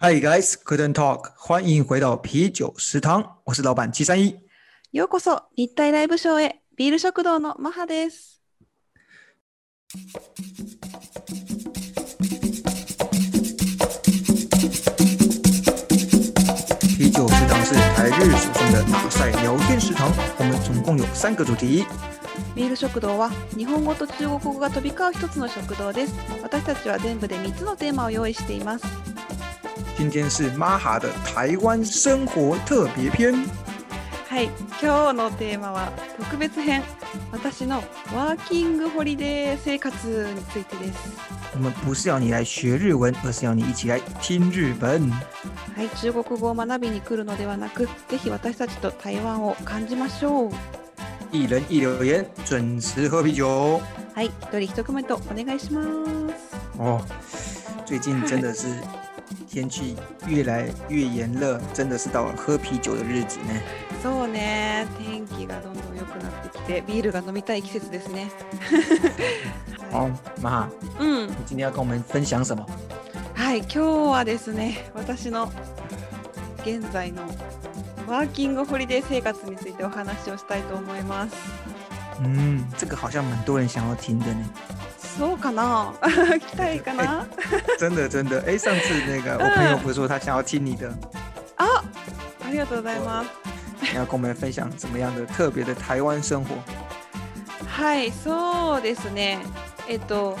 Hi guys, couldn't talk，欢迎回到啤酒食堂，我是老板七三一。ようこそ日体ライブショーへビール食堂のマハです。啤酒食堂是台日的打赛聊天食堂，我们总共有三个主题。ビール食堂は日本語と中国語が飛び交う一つの食堂です。私たちは全部で3つのテーマを用意しています。今天是玛哈的台湾生活特别篇。はい、今日のテーマは特別編。私のワーキングホリデー生活についてです。我们不是要你来学日文，而是要你一起来听日本。はい、中国語を学びに来るのではなく、ぜひ私たちと台湾を感じましょう。一人一留言，准时喝啤酒。はい、一人一コメントお願いします。哦，最近真的是天气越来越炎热，真的是到了喝啤酒的日子呢。そうね、天気がどんどん良くなってきて、ビールが飲みたい季節ですね。好，玛哈，うん、你今天要跟我们分享什么？はい、今日はですね、私の現在のワーキングホリデー生活についてお話をしたいと思います。嗯，这个好像蛮多人想要听的呢。そうかな？聞きたいかな真的真的，哎，上次那个我朋友不是说他想要听你的，あありがとうございます。你要跟我们分享怎么样的特别的台湾生活？はい、そうですね。えっと、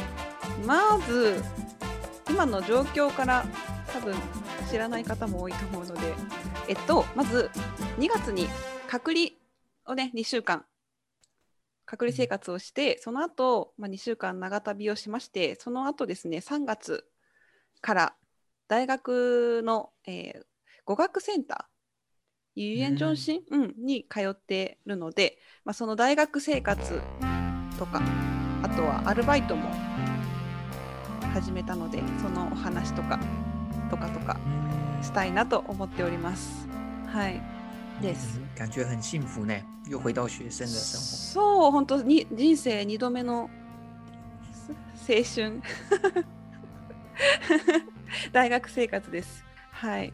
まず、今の状況から多分知らない方も多いと思うので、えっと、まず2月に隔離をね、2週間、隔離生活をして、その後、まあ、2週間長旅をしまして、その後ですね、3月から大学の、えー語学センター、ユーエンジョンシン、うん、に通ってるので、まあ、その大学生活とかあとはアルバイトも始めたのでそのお話とかとかとかしたいなと思っております。はい。です。感觉很幸福呢，又回到学生的生そう本当に人生2度目のす青春 大学生活です。はい。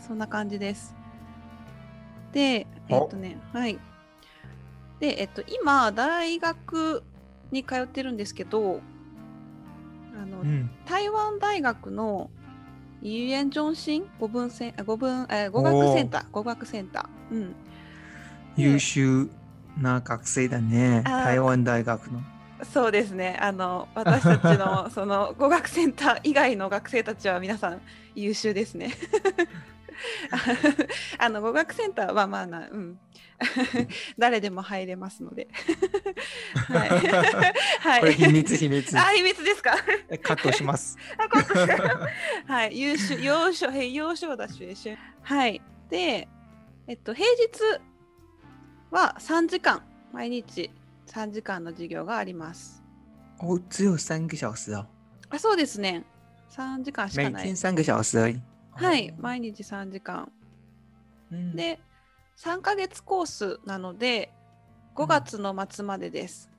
そんな感じです。で、えっとね、はい。で、えっと、今、大学に通ってるんですけど、あの、活。嗯，台湾大学のユーエンジョンシン語文センあ語文えー語学センター。語学センター、うん、優秀な学生だね。台湾大学の。そうですね。あの私たちのその語学センター以外の学生たちは皆さん優秀ですね あの語学センターはまあなうん 誰でも入れますので はい、はこれ秘い、密秘密。あ秘密ですか？えカットします。あここはい、優秀、要所、へ要所だし、しはい。で、えっと、平日は3時間、毎日3時間の授業があります。哦，只有三个小时哦，あ、そうですね。3時間しか每ない。はい哦，毎日3時間。嗯で、3ヶ月コースなので、5月の末までです。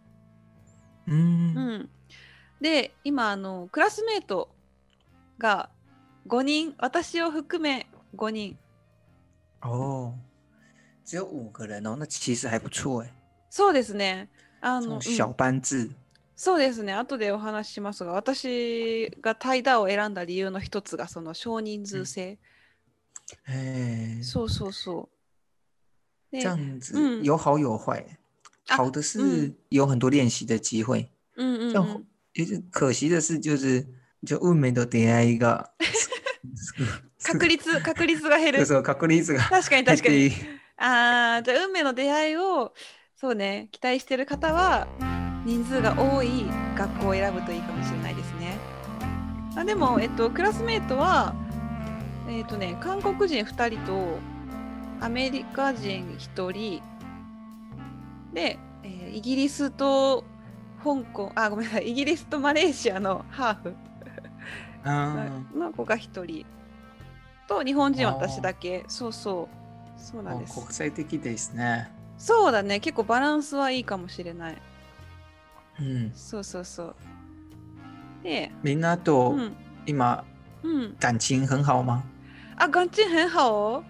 嗯うん。で、今、あの、クラスメートが5人、私を含め5人。哦，只有五个人哦，那其实还不错哎，そうですね。あの、这种小うん班制。そうですね。後でお話ししますが、私がタイダーを選んだ理由の一つがその少人数制。哎，そうそうそう。で这样子嗯有好有坏。啊好的是嗯有很多练习的机会，うんうん、う这样ん。就是可惜的是，就是就運命の出会いが 確率、確率が減る。そう確率が確かに確かに。てああ、じゃあ運命の出会いを、そうね、期待してる方は、人数が多い学校を選ぶといいかもしれないですね。あでも、えっと、クラスメートは、えっとね、韓国人2人と、アメリカ人1人、で、えーイギリスと香港、あ、ごめんなさい、イギリスとマレーシアのハーフ。うんの子が1人。と、日本人私だけ、そうそう、そうなんです。国際的ですね。そうだね、結構バランスはいいかもしれない。うん、そうそうそう。で、みんなとうん、今うん。感情很好吗？あ、感情很好？哦。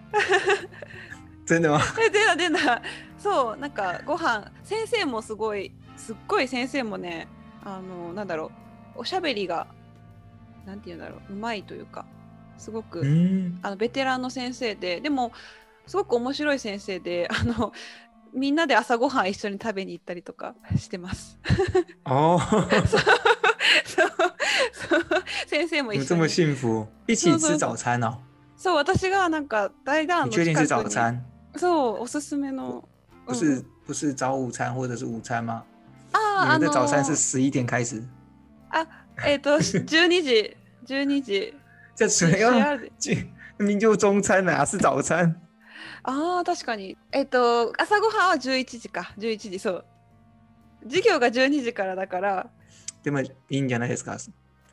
真的吗？え、出た出た。そう、なんかご飯、先生もすごい、すっごい先生もね、あの、なんだろう、おしゃべりが、なんて言うんだろう、うまいというか、すごく、嗯，あのベテランの先生で、でも、すごく面白い先生で、あの、みんなで朝ごはん一緒に食べに行ったりとかしてます。哦，そうそう先生も一緒に。幸福，一起吃早餐哦？そう、私がなんか大団の近くに早餐？そう、おすすめの。不是不是早午餐或者是午餐吗？あー、あ你们的早餐の是十一点开始，あ、えっ、と、12時、12時。这怎么幸样？せ就明明就中餐哪是早餐？ああ、確かに。えっ、と、朝ごはんは11時か。11時、そう。授業が12時からだから、でもいいんじゃないですか。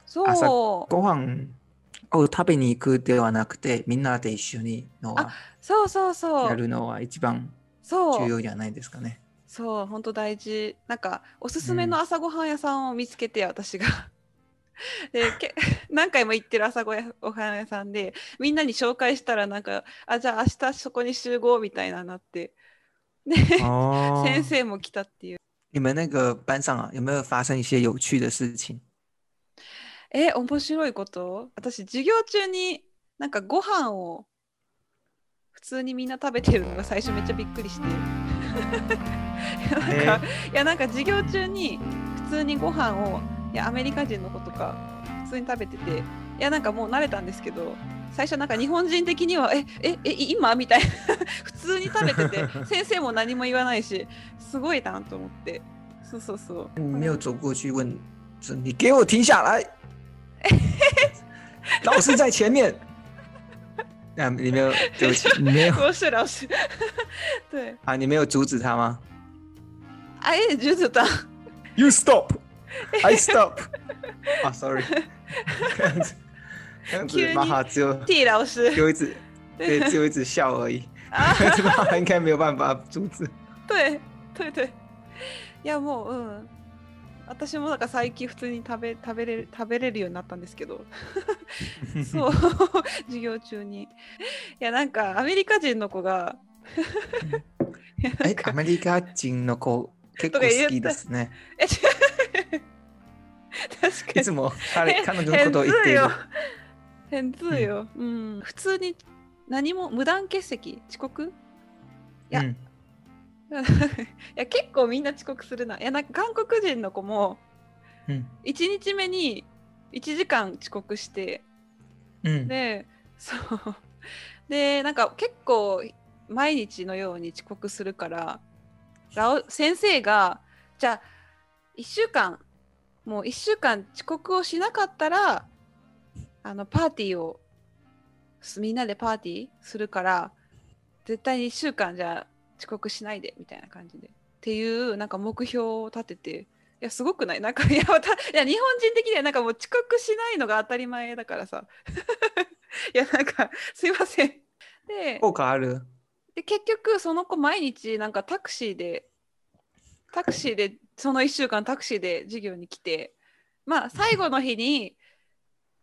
そう、ご飯を食べに行くではなくて、みんなで一緒にのはそうそうそう。やるのは一番そう、重要じゃないですかね。そう、本当大事。なんか、おすすめの朝ごはん屋さんを見つけて、私が。でけ 何回も行ってる朝ごはん屋さんでみんなに紹介したらなんかあじゃあ明日そこに集合みたいななって。で、哦 先生も来たっていう。你们那个班上啊，有没有发生一些有趣的事情？え面白いこと？私授業中になんかご飯を普通にみんな食べてるのが最初めっちゃびっくりして。いや なんか、いやなんか授業中に普通にご飯をいやアメリカ人の子とか普通に食べてていやなんかもう慣れたんですけど最初なんか日本人的にはえええ今？みたいな。普通に食べてて 先生も何も言わないしすごいなと思って。そうそうそう。你没有走过去问，说你给我停下来，老师在前面。啊，你没有，对不起，你没有。老师老师。对。啊，你没有阻止他吗？あえジュズタン？You stop, I stop。啊，sorry，这样子，这样子急，に马哈只有 T 老师只有一直对，只有一直笑而已，あ这个应该没有办法阻止。对对对いやもううん。私もなんか最近普通に食べ食べれる食べれるようになったんですけど。そう。授業中に。いやなんかアメリカ人の子が。いやな哎ん、かアメリカ人の子結構好きですね。え違う確かに。いつも彼へ彼女のことを言っている。変通よ、うん、普通に何も無断欠席？遅刻？いや。うん。いや結構みんな遅刻するな。いやなんか韓国人の子もうん。1日目に1時間遅刻してうん。でそう。でなんか結構毎日のように遅刻するから先生がじゃあ1週間もう1週間遅刻をしなかったらあのパーティーをすみんなでパーティーするから絶対に1週間じゃあ遅刻しないでみたいな感じでっていうなんか目標を立てていやすごくない？なんかいやまたいや日本人的にはなんかもう遅刻しないのが当たり前だからさ。いやなんかすいません。で効果ある？で結局その子毎日なんかタクシーでタクシーでその1週間タクシーで授業に来てまあ最後の日に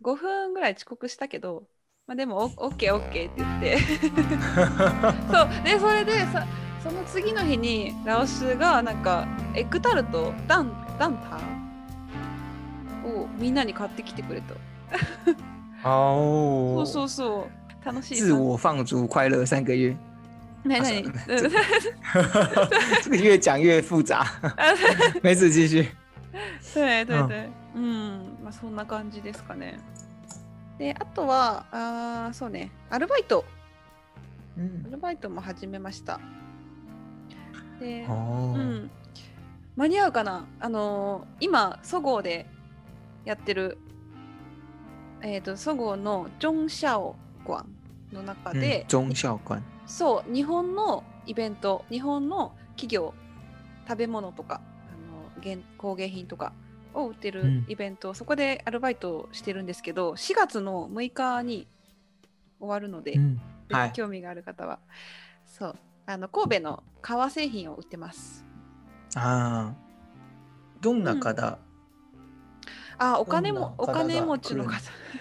5分ぐらい遅刻したけど、まあ、でもオッケーオッケーって言って。そうでそれでさその次の日にラオスがなんかエッグタルトダンダンタンをみんなに買ってきてくれた。哦そうそうそう。楽しい。自我放逐快乐三个月，何？何あ这个越讲越复杂。没事，继续。对对对。うん、まあそんな感じですかね。で、あとは、あーそうね、アルバイト。ア嗯，ルバイトも始めました。で、哦う，ん。間に合うかな？あのー今、そごうでやってる、えっ、と、そごうのジョンシャオ館の中で、嗯中校官。そう、日本のイベント、日本の企業、食べ物とか、あの現工芸品とかを売ってるうんイベント、そこでアルバイトをしてるんですけど、4月の6日に終わるので、嗯，ぜはいひ興味がある方は、そう、あの神戸の革製品を売ってます。ああ。どんな方？あ、お金も、お金持ちの方。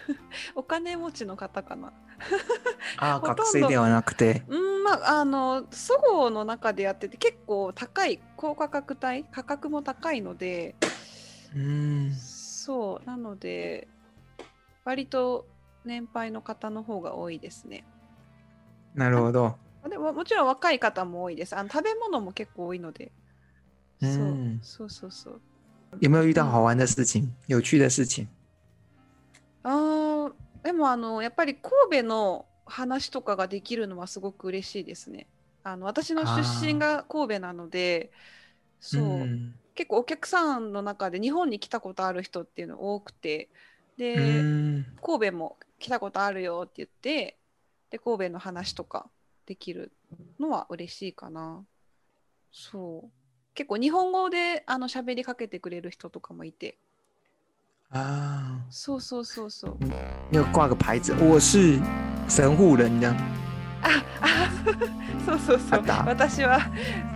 お金持ちの方かな。ああ、学生ではなくて。うん、まあ、あの、そごうの中でやってて、結構高い、高価格帯、価格も高いので。うん。そう、なので。割と年配の方の方が多いですね。なるほど。でも、もちろん若い方も多いです。あの、食べ物も結構多いので。そううん、そうそうそう。有没有遇到好玩的事情、有趣的事情？でもあのやっぱり神戸の話とかができるのはすごく嬉しいですね。あの私の出身が神戸なのでそう、ん結構お客さんの中で日本に来たことある人っていうの多くてで、うん。神戸も来たことあるよって言ってで神戸の話とかできるのは嬉しいかな。そう結構日本語であの喋りかけてくれる人とかもいて啊，そうそうそうそう。你有挂个牌子，我是神户人这样。ああ そうそうそう。私は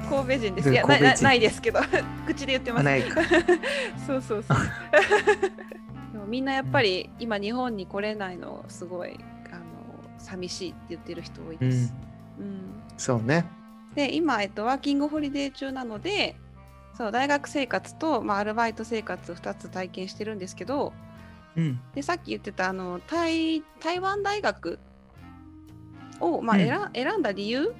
神戸人です。うんいやな神戸人。なないですけど 口で言ってます。あないか。そうそうそう。でもみんなやっぱり今日本に来れないのすごいあの寂しいって言ってる人多いです、うん。そうね。で今、えっと、ワーキングホリデー中なのでそう大学生活と、まあ、アルバイト生活2つ体験してるんですけどうん。でさっき言ってたあの台台湾大学を、まあうん選選んだ理由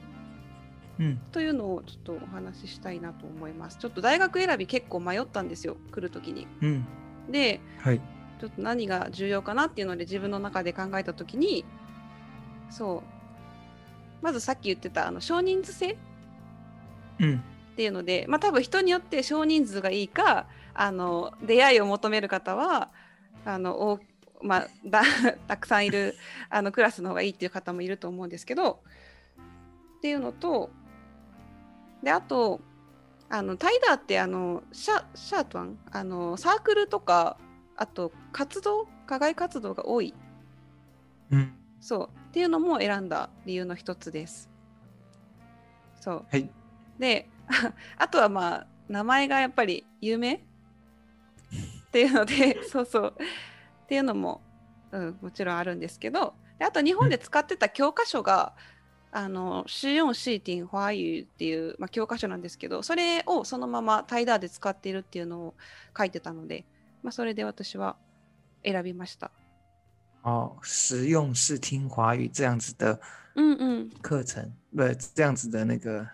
うん。というのをちょっとお話ししたいなと思います。ちょっと大学選び結構迷ったんですよ、来るときに。うん。で、はい。ちょっと何が重要かなっていうので自分の中で考えたときに、そう、まずさっき言ってたあの少人数制っうん。ていうので、まあ多分人によって少人数がいいか、あの出会いを求める方は、あのおまあ、だ たくさんいるあのクラスの方がいいっていう方もいると思うんですけどっていうのとであとあのタイダーってあのシャシャートワンあのサークルとかあと活動課外活動が多いうん。そうっていうのも選んだ理由の一つです。そうはい。で あとはまあ名前がやっぱり有名っていうのでそうそうっていうのも、うん、もちろんあるんですけどであと日本で使ってた教科書が「あのシヨンシーティン・華語」っていう、まあ、教科書なんですけどそれをそのままタイダーで使っているっていうのを書いてたので、まあ、それで私は選びました。哦，实用视听华语这样子的うんうん。课程，不，这样子的那个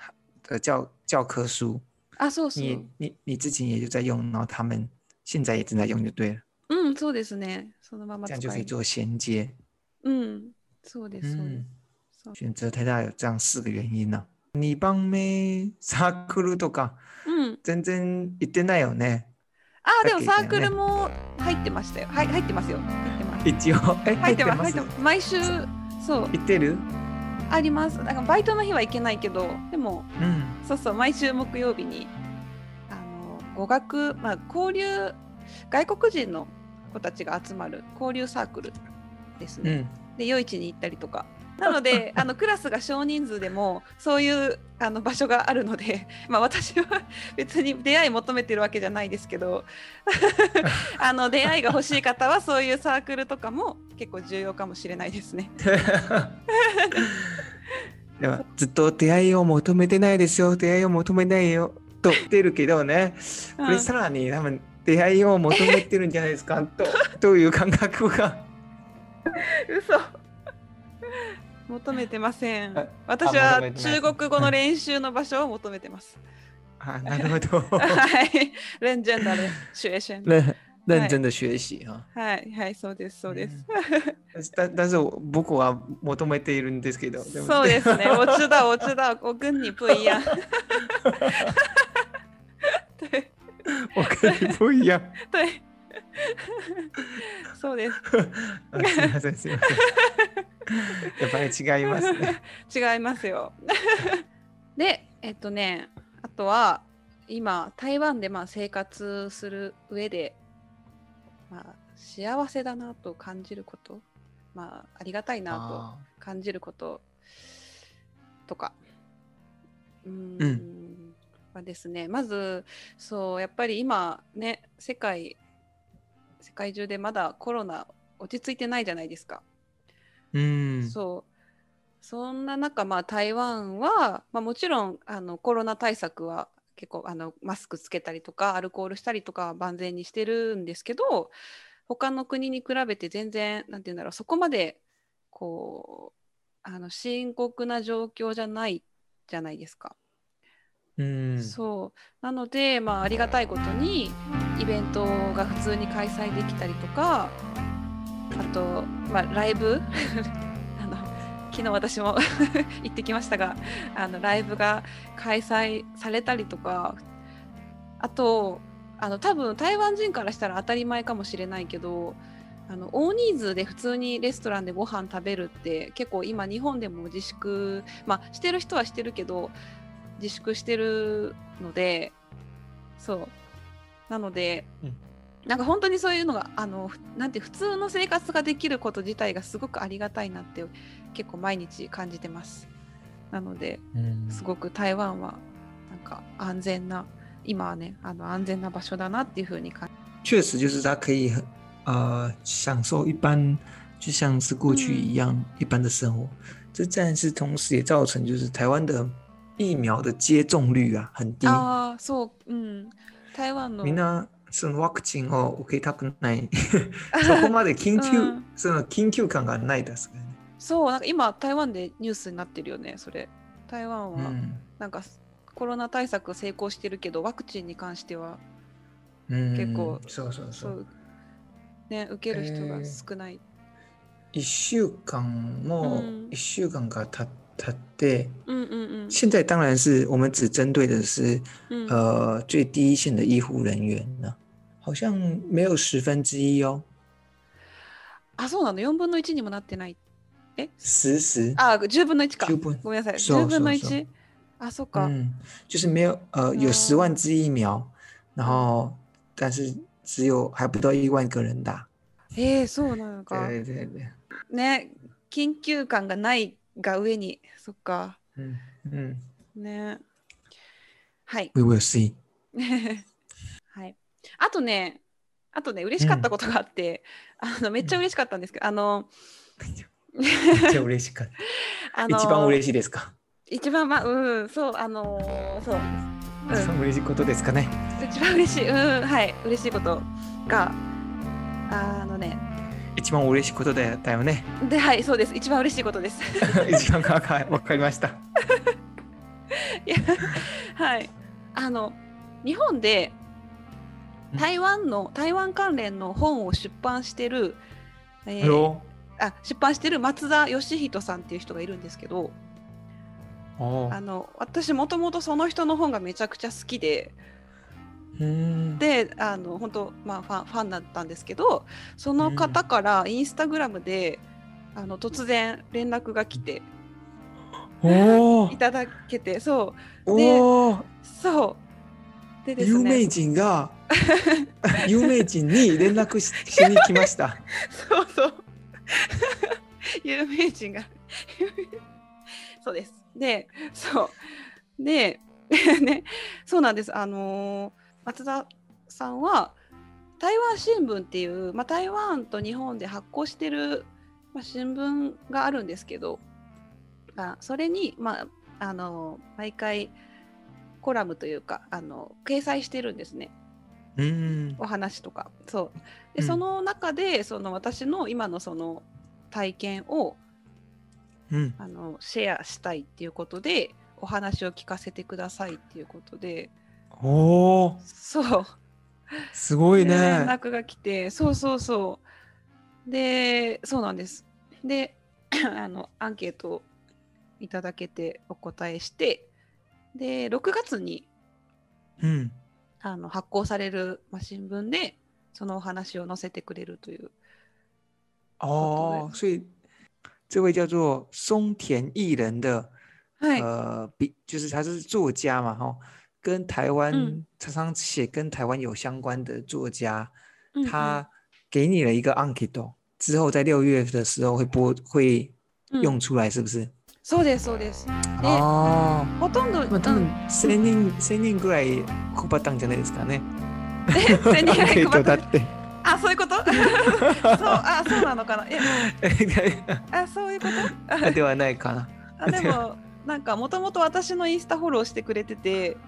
呃教教科书，あそうそう。你你你之前也就在用，然后他们现在也正在用就对了，うんそうですね。そのまま这。样就可以做衔接。うんそうです嗯。选择台大有这样四个原因呢、二番目サークルとかうん。全然行ってないよね。あでもサークルも入ってましたよ。はい入ってますよ。入ってます。一応え入ってます。入って行ます。毎週そうってる？あります。なんかバイトの日は行けないけど、でもうん。そうそう毎週木曜日にあの語学まあ交流外国人の子たちが集まる交流サークルですね。うん。で夜市に行ったりとか。なのであのクラスが少人数でもそういうあの場所があるので、まあ、私は 別に出会い求めてるわけじゃないですけど あの出会いが欲しい方はそういうサークルとかも結構重要かもしれないですね。でもずっと出会いを求めてないですよ。出会いを求めないよと言ってるけどね。これさらに多分出会いを求めてるんじゃないですかとという感覚が。嘘求めてませんあ。私は中国語の練習の場所を求めてます。あなるほど。はい。レンジェンダーでシュエーション。认认真的学習啊。はい、はい、そうです、そうです。但但是我僕は求めているんですけど。そうですね。我知道，我知道，我跟你不一样。对我跟你不一样。对，そうです。あすみませんすみません。やっぱり違いますね。違いますよ。で、えっとね、あとは今台湾でまあ生活する上で、まあ、幸せだなと感じること、まあ、ありがたいなとあ感じることとか。うーんうんはですね、まずそうやっぱり今ね世界世界中でまだコロナ落ち着いてないじゃないですか。うん。そうそんな中、まあ、台湾は、まあ、もちろんあのコロナ対策は結構あのマスクつけたりとかアルコールしたりとかは万全にしてるんですけど他の国に比べて全然なんて言うんだろうそこまでこうあの深刻な状況じゃないじゃないですか。うん。そうなので、まあ、ありがたいことにイベントが普通に開催できたりとかあと、まあ、ライブ？あの昨日私も 行ってきましたがあのライブが開催されたりとかあとあの多分台湾人からしたら当たり前かもしれないけどあの大人数で普通にレストランでご飯食べるって結構今日本でも自粛まあしてる人はしてるけど自粛してるのでそう。なので、うん。なんか本当にそういうのがあのふなんて普通の生活ができること自体がすごくありがたいなって結構毎日感じてます。なのでうん。すごく台湾はなんか安全な今はねあの安全な場所だなっていうふうに感じ确实就是他可以很呃享受一般，就像是过去一样、一般的生活。这但是同时也造成就是台湾的疫苗的接种率啊很低。ああそううん台湾の。みんなそのワクチンを受けたくない。そこまで緊急、うん。その緊急感がないですね。そうなんか今台湾でニュースになってるよねそれ。台湾は、うん。なんかコロナ対策成功してるけどワクチンに関してはうん。結構そうそうそ。そううね受ける人が少ない、一週間もうん。一週間が経経って、うんうん现在当然是我们只针对的是うんうん呃最低线的医护人员呢，好像没有十分之一哦，あそうなの？4分の1にもなってない。十十。あ10分の1か。十分，ごめんなさい。そう10分のそう。そう1あそっか、嗯，就是没有呃有十万哦支疫苗，然后但是只有还不到一万个人打，えー、そうなのか。对对对，ね緊急感がないが上にそっか。嗯嗯ね。はい，We will see，はい。あとね、あとね、嬉しかったことがあって、あのめっちゃ嬉しかったんですけど、あの、めっちゃ嬉しかった。一番嬉しいですか？一番まあ、うん、そう、あのそう、一番嬉しいことですかね。一番嬉しい、うん、はい、嬉しいことが、あのね、一番嬉しいことだだよね。で、はい、そうです、一番嬉しいことです。一番かかわかりました。いやはい、あの、日本で台湾の、台湾関連の本を出版してる、えーよ。あ出版してる松田義人さんっていう人がいるんですけど、おあの私もともとその人の本がめちゃくちゃ好きでうん。であの本当まあファンファンだったんですけどその方からインスタグラムで、あの突然連絡が来てい。ただけてそう。おお。そう。でです有名ね人が 有名人に連絡ししに来ました。そうそう。有名人がそうです。でそう。でねそうなんです。あのー松田さんは台湾新聞っていう、まあ、台湾と日本で発行してる、まあ、新聞があるんですけどあそれに、まあ、あの毎回コラムというかあの掲載してるんですね。うん。お話とかそうで、うんその中でその私の今のその体験をうん。あのシェアしたいっていうことでお話を聞かせてくださいっていうことでおお。そうすごいで連ね。絡が来てそうそうそうでそうなんですで あのアンケートをいただけてお答えしてで6月にうん。あの発行される、まあ、新聞でそのお話を載せてくれるという哦，所以这位叫做松田艺人的，はい、呃，比就是他是作家嘛，哈，跟台湾嗯常常写跟台湾有相关的作家，うんうん他给你了一个 anketo，之后在六月的时候会播会うん用出来，是不是？そうですそうです。で、哦，ほとんど、那他们千人千人ぐらい配ったんじゃないですかね。千人ぐらい配っアンケートだって。あそういうこと？そうあそうなのかな？え あそういうこと？ではないかな。あでもなんかもともと私のインスタフォローしてくれてて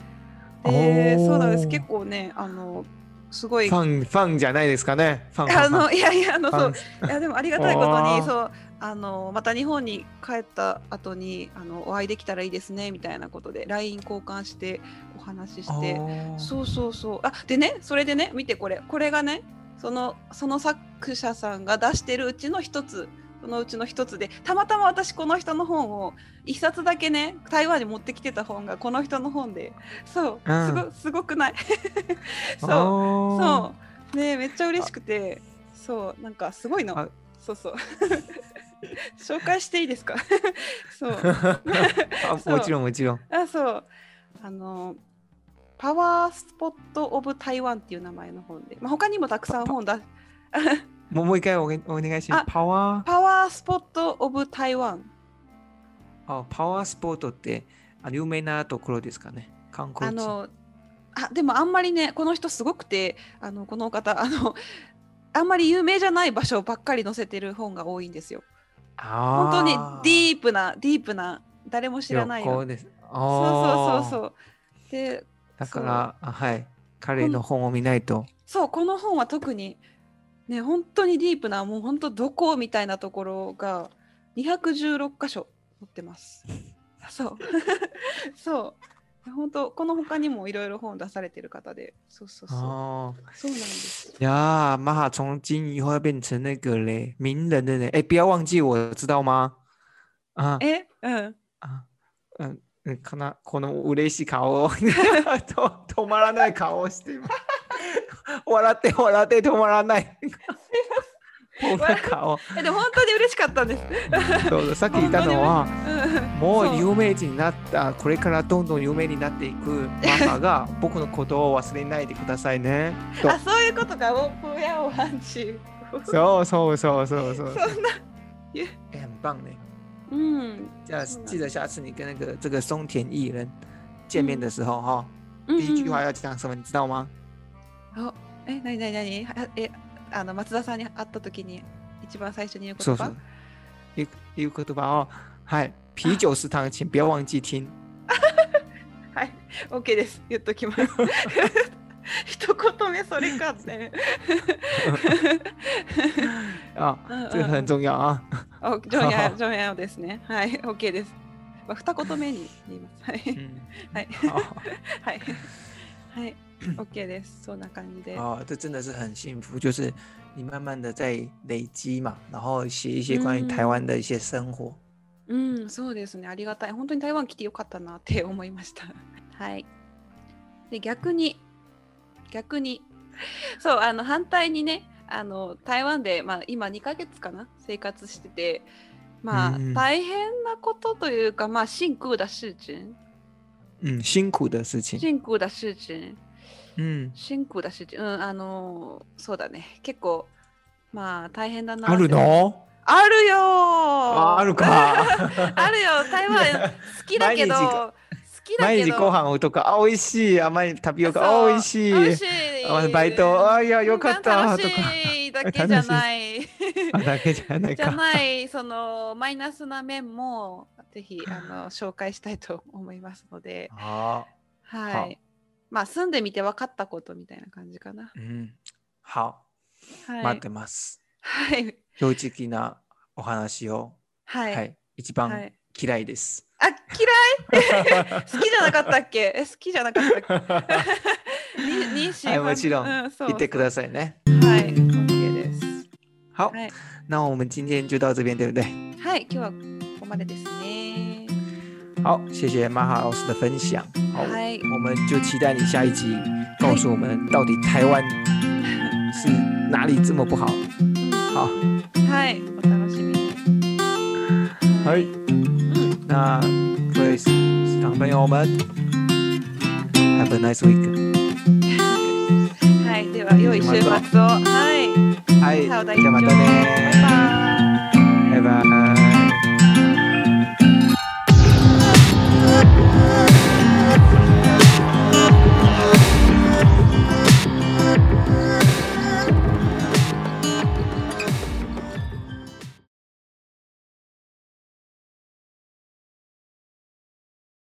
でそうなんです。結構ねあのすごい。ファンファンじゃないですかね。ファンあのいやいやあのそう。いやでもありがたいことにそうあのまた日本に帰った後にあのお会いできたらいいですねみたいなことで LINE 交換してお話しして。あそうそうそう。あでねそれでね見てこれ。これがねそのその作者さんが出してるうちの一つそのうちの一つでたまたま私この人の本を一冊だけね台湾に持ってきてた本がこの人の本でそううん。すごすごくない？そうそう。ねめっちゃ嬉しくてそうなんかすごいの。あ。そうそう。紹介していいですか？そう。あそう。もちろんもちろん。あそう。あのパワースポット・オブ・台湾っていう名前の本で、まあ、他にもたくさん本だもうもう一回おげお願いしますあ。パワーパワースポット・オブ・台湾あパワースポットってあの有名なところですかね。観光地。あのあでもあんまりねこの人すごくてあのこの方あのあんまり有名じゃない場所ばっかり載せてる本が多いんですよ。本当にディープなディープな誰も知らないよ。です。そうそうそうそう。でだからあはい彼の本を見ないと。そうこの本は特にね本当にディープなもう本当どこみたいなところが216箇所載ってます。そう。そう。本当この他にもいろいろ本出されてる方で。そうそうそう。哦そうなんです。呀，玛哈从今以后要变成那个嘞。名人的嘞，哎，不要忘记我，知道吗？啊。え？うん。啊，嗯嗯，かなこの嬉しい顔 止まらない顔をしています。笑って笑って止まらない。この顔。えでも本当に嬉しかったんです。そうださっき言ったのは。うんもそうう有名人になったこれからどんどん有名になっていくママが 僕のことを忘れないでくださいね。とあそういうことか。我不要忘记。そうそうそうそうそう。そんな。哎，很棒呢。うん。这样是的记得下次你跟那个这个松田艺人见面的时候哈，うん第一句话要讲什么，你知道吗？あえ、なになになに？あえ、あの松田さんに会った時に一番最初に言う言葉？说说，一一个言葉哦，嗨，啤酒食堂，请不要忘記听。はい、OK です。言っときます。一言目それかって。啊嗯，这个很重要啊。おジョンヤ、ジョンヤですね。はい、OK です。まあ、二言目に言います。はい、嗯，はい、好はい、はい、OK です。そんな感じで。哦，这真的是很幸福，就是你慢慢的在累积嘛，然后写一些关于台湾的一些生活。うん、そうですね。ありがたい。本当に台湾来てよかったなって思いました。はい。で、逆に、逆に、そう、あの、反対にね、あの、台湾で、まあ、今2ヶ月かな、生活してて、まあ、うん大変なことというか、まあ、辛苦的事情、嗯，辛苦的事情。辛苦的事情、嗯，辛苦的事情、うん、あの、そうだね。結構、まあ、大変だなあるの？あるよーああるか。あるよ、台湾好きだけど、毎日好きだけど、毎日ご飯とか、あ、美味しい。あ、毎日タピオカ、あ、美味しい。美味しいあバイト、あ、いや、よかった。楽とか。しいだけじゃない。あ、だけじゃないじゃか。ない、そのマイナスな面もぜひあの紹介したいと思いますので、好，はい。まあ住んでみて分かったことみたいな感じかな。うん、好、はい待って。ます。はい。正直なお話を、は。はいい、一番はい。嫌いです。あ、嫌い？好きじゃなかったっけ？え、好きじゃなかったっけ？に妊娠はいもちろんうん、そう言ってくださいね。はい、OK です。好，はい。那我们今天就到这边，对不对？はい、今日はここまでですね。好，谢谢玛哈老师的分享。好，Hi. 我们就期待你下一集告诉我们到底台湾 是哪里这么不好。好，嗨，我等到视频。嗨，那 Grace 食堂朋友们，Have a nice week。嗨，对吧？又一些，嗨，嗨，拜拜。拜拜